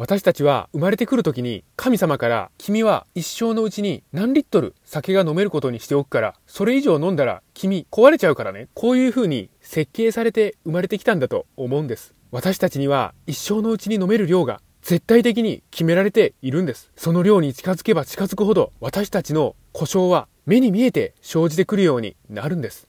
私たちは生まれてくる時に神様から君は一生のうちに何リットル酒が飲めることにしておくから、それ以上飲んだら君壊れちゃうからね。こういう風に設計されて生まれてきたんだと思うんです。私たちには一生のうちに飲める量が絶対的に決められているんです。その量に近づけば近づくほど私たちの故障は目に見えて生じてくるようになるんです。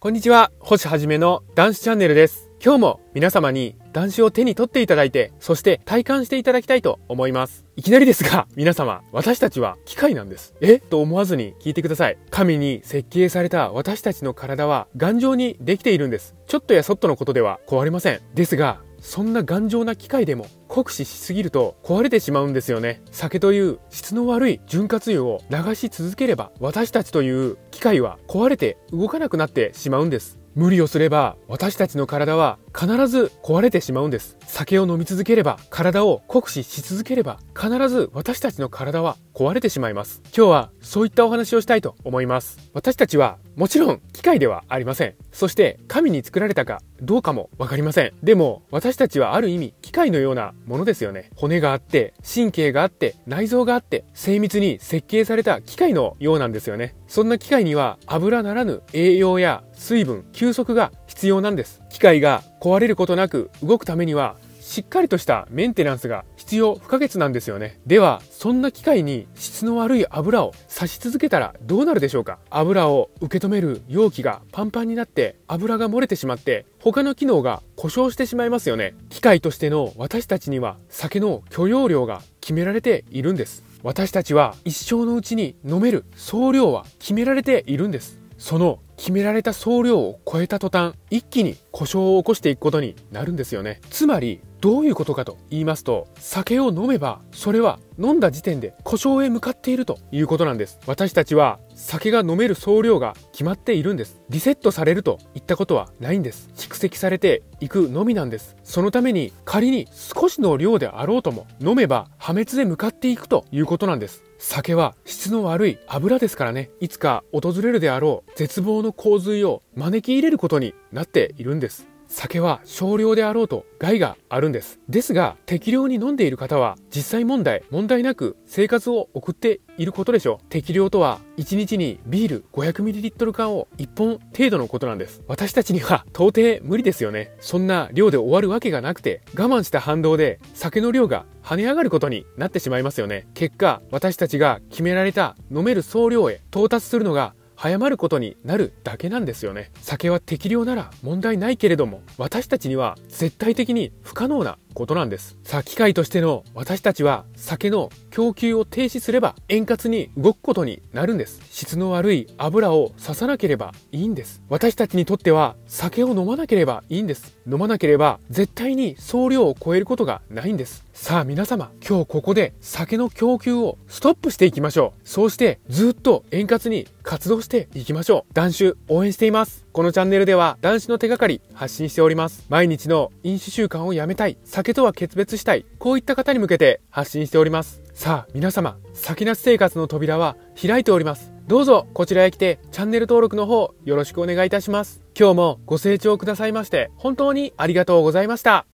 こんにちは、星はじめの男子チャンネルです。今日も皆様に男子を手に取っていただいて、そして体感していただきたいと思います。いきなりですが、皆様、私たちは機械なんです。え？と思わずに聞いてください。神に設計された私たちの体は頑丈にできているんです。ちょっとやそっとのことでは壊れません。ですが、そんな頑丈な機械でも酷使しすぎると壊れてしまうんですよね。酒という質の悪い潤滑油を流し続ければ私たちという機械は壊れて動かなくなってしまうんです。無理をすれば私たちの体は必ず壊れてしまうんです。酒を飲み続ければ体を酷使し続ければ必ず私たちの体は壊れてしまいます。今日はそういったお話をしたいと思います。私たちはもちろん機械ではありません。そして神に作られたかどうかもわかりません。でも私たちはある意味機械のようなものですよね。骨があって、神経があって、内臓があって、精密に設計された機械のようなんですよね。そんな機械には油ならぬ栄養や水分、休息が必要なんです。機械が壊れることなく動くためにはしっかりとしたメンテナンスが必要不可欠なんですよね。では、そんな機械に質の悪い油を差し続けたらどうなるでしょうか油を受け止める容器がパンパンになって油が漏れてしまって他の機能が故障してしまいますよね。機械としての私たちには酒の許容量が決められているんです。私たちは一生のうちに飲める総量は決められているんです。その決められた総量を超えた途端、一気に故障を起こしていくことになるんですよね。つまり、どういうことかと言いますと、酒を飲めば、それは飲んだ時点で故障へ向かっているということなんです。私たちは酒が飲める総量が決まっているんです。リセットされるといったことはないんです。蓄積されていくのみなんです。そのために仮に少しの量であろうとも飲めば破滅で向かっていくということなんです。酒は質の悪い油ですからね、いつか訪れるであろう絶望の洪水を招き入れることになっているんです。酒は少量であろうと害があるんです。ですが、適量に飲んでいる方は実際問題、問題なく生活を送っていることでしょう。適量とは1日にビール 500ml 缶を1本程度のことなんです。私たちには到底無理ですよね。そんな量で終わるわけがなくて、我慢した反動で酒の量が跳ね上がることになってしまいますよね。結果、私たちが決められた飲める総量へ到達するのが早まることになるだけなんですよね。酒は適量なら問題ないけれども、私たちには絶対的に不可能なことなんです。さあ、機械としての私たちは酒の供給を停止すれば円滑に動くことになるんです。質の悪い油を刺さなければいいんです。私たちにとっては酒を飲まなければいいんです。飲まなければ絶対に総量を超えることがないんです。さあ皆様、今日ここで酒の供給をストップしていきましょう。そうしてずっと円滑に活動していきましょう。男子応援しています。このチャンネルでは男子の手がかり発信しております。毎日の飲酒習慣をやめたい、酒とは決別したい、こういった方に向けて発信しております。さあ皆様、先なし生活の扉は開いております。どうぞこちらへ来てチャンネル登録の方よろしくお願いいたします。今日もご清聴くださいまして本当にありがとうございました。